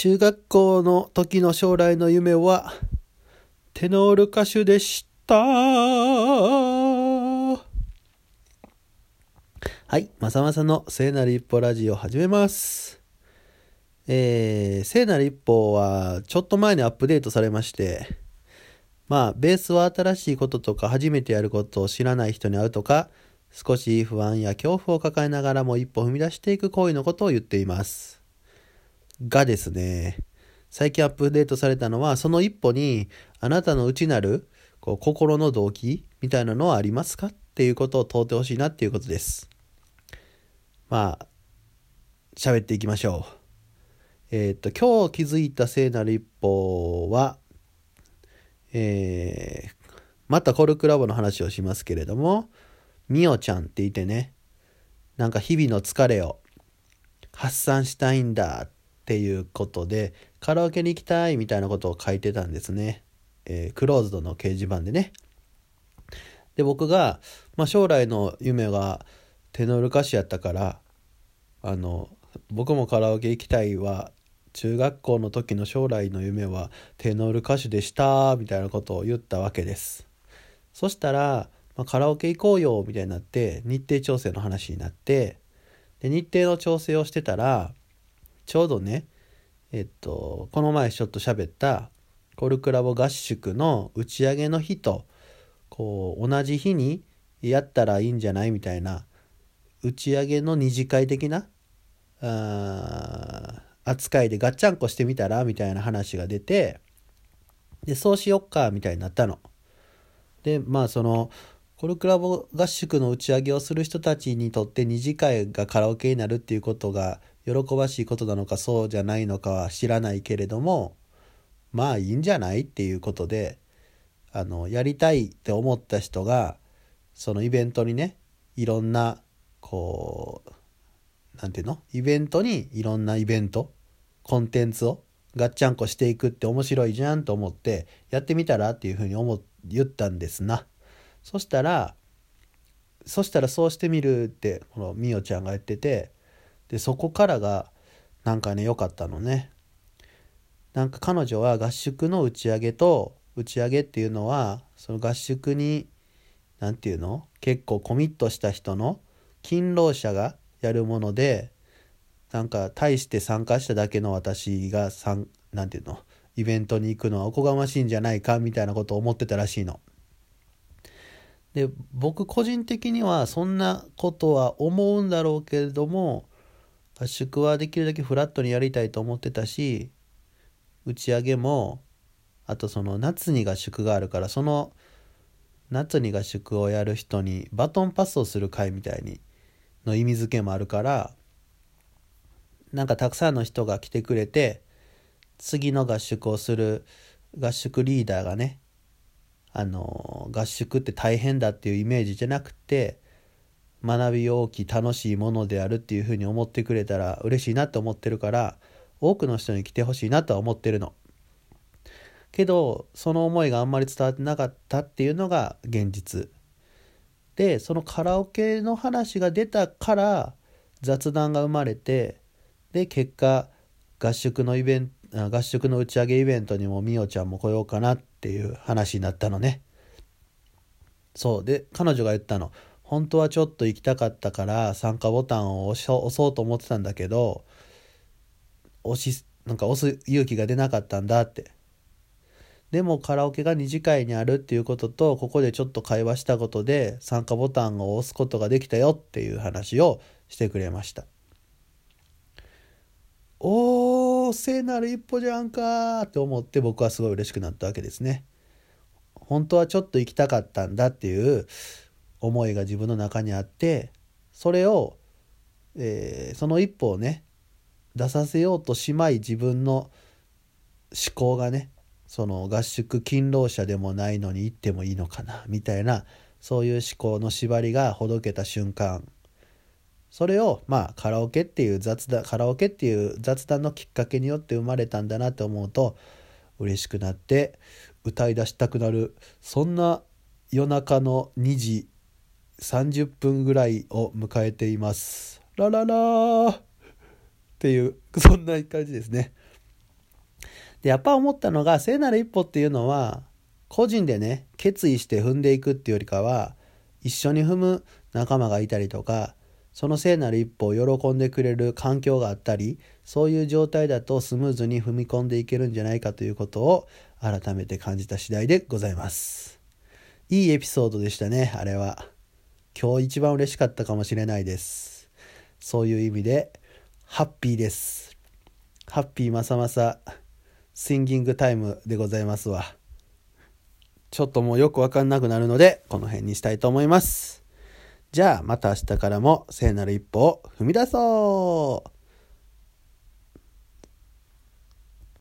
中学校の時の将来の夢はテノール歌手でした。はいまさまさの聖なる一歩ラジオ始めます。えー、聖なる一歩はちょっと前にアップデートされましてまあベースは新しいこととか初めてやることを知らない人に会うとか少し不安や恐怖を抱えながらも一歩踏み出していく行為のことを言っています。がですね、最近アップデートされたのは、その一歩にあなたの内なるこう心の動機みたいなのはありますかっていうことを問うてほしいなっていうことです。まあ、喋っていきましょう。えー、っと、今日気づいた聖なる一歩は、えー、またコルクラボの話をしますけれども、みおちゃんっていてね、なんか日々の疲れを発散したいんだっていうことでカラオケに行きたいみたいなことを書いてたんですね、えー、クローズドの掲示板でね。で僕が、まあ、将来の夢がテノール歌手やったからあの僕もカラオケ行きたいは中学校の時の将来の夢はテノール歌手でしたみたいなことを言ったわけです。そしたら、まあ、カラオケ行こうよみたいになって日程調整の話になってで日程の調整をしてたらちょうどねえっとこの前ちょっと喋ったコルクラボ合宿の打ち上げの日とこう同じ日にやったらいいんじゃないみたいな打ち上げの二次会的なあ扱いでガッチャンコしてみたらみたいな話が出てでそうしよっかみたいになったの。でまあそのコルクラボ合宿の打ち上げをする人たちにとって二次会がカラオケになるっていうことが喜ばしいことなのかそうじゃないのかは知らないけれどもまあいいんじゃないっていうことであのやりたいって思った人がそのイベントにねいろんなこう何て言うの？イベントにいろんなイベントコンテンツをガッチャンコしていくって面白いじゃんと思ってやってみたらっていうふうに思言ったんですな。そしたらそしたらそうしてみるってこのみおちゃんが言っててでそこからがなんかね良かったのね。なんか彼女は合宿の打ち上げと打ち上げっていうのはその合宿に何て言うの？結構コミットした人の勤労者がやるものでなんか大して参加しただけの私が何て言うの？イベントに行くのはおこがましいんじゃないかみたいなことを思ってたらしいの。で僕個人的にはそんなことは思うんだろうけれども合宿はできるだけフラットにやりたいと思ってたし打ち上げもあとその夏に合宿があるからその夏に合宿をやる人にバトンパスをする会みたいにの意味付けもあるからなんかたくさんの人が来てくれて次の合宿をする合宿リーダーがねあの合宿って大変だっていうイメージじゃなくて学び大き楽しいものであるっていうふうに思ってくれたら嬉しいなと思ってるから多くの人に来てほしいなとは思ってるの。けどその思いがあんまり伝わってなかったっていうのが現実。でそのカラオケの話が出たから雑談が生まれてで結果合宿のイベント合宿の打ち上げイベントにもみおちゃんも来ようかなっていう話になったのね。そうで彼女が言ったの本当はちょっと行きたかったから参加ボタンを押そうと思ってたんだけど押しなんか押す勇気が出なかったんだって。でもカラオケが2次会にあるっていうこととここでちょっと会話したことで参加ボタンを押すことができたよっていう話をしてくれました。おー聖なる一歩じゃんかって思って僕はすごい嬉しくなったわけですね。本当はちょっと行きたかったんだっていう思いが自分の中にあってそれを、えー、その一歩をね出させようとしまい自分の思考がねその合宿勤労者でもないのに行ってもいいのかなみたいなそういう思考の縛りがほどけた瞬間。それをまあカラオケっていう雑談カラオケっていう雑談のきっかけによって生まれたんだなって思うと嬉しくなって歌い出したくなるそんな夜中の2時30分ぐらいを迎えています。ラララーっていう、そんな感じですね。で、やっぱ思ったのが、聖なる一歩っていうのは、個人でね、決意して踏んでいくっていうよりかは、一緒に踏む仲間がいたりとか、その聖なる一歩を喜んでくれる環境があったり、そういう状態だとスムーズに踏み込んでいけるんじゃないかということを改めて感じた次第でございます。いいエピソードでしたね、あれは。今日一番嬉しかったかもしれないです。そういう意味で、ハッピーです。ハッピーまさまさ、スインギングタイムでございますわ。ちょっともうよくわかんなくなるので、この辺にしたいと思います。じゃあまた明日からも聖なる一歩を踏み出そう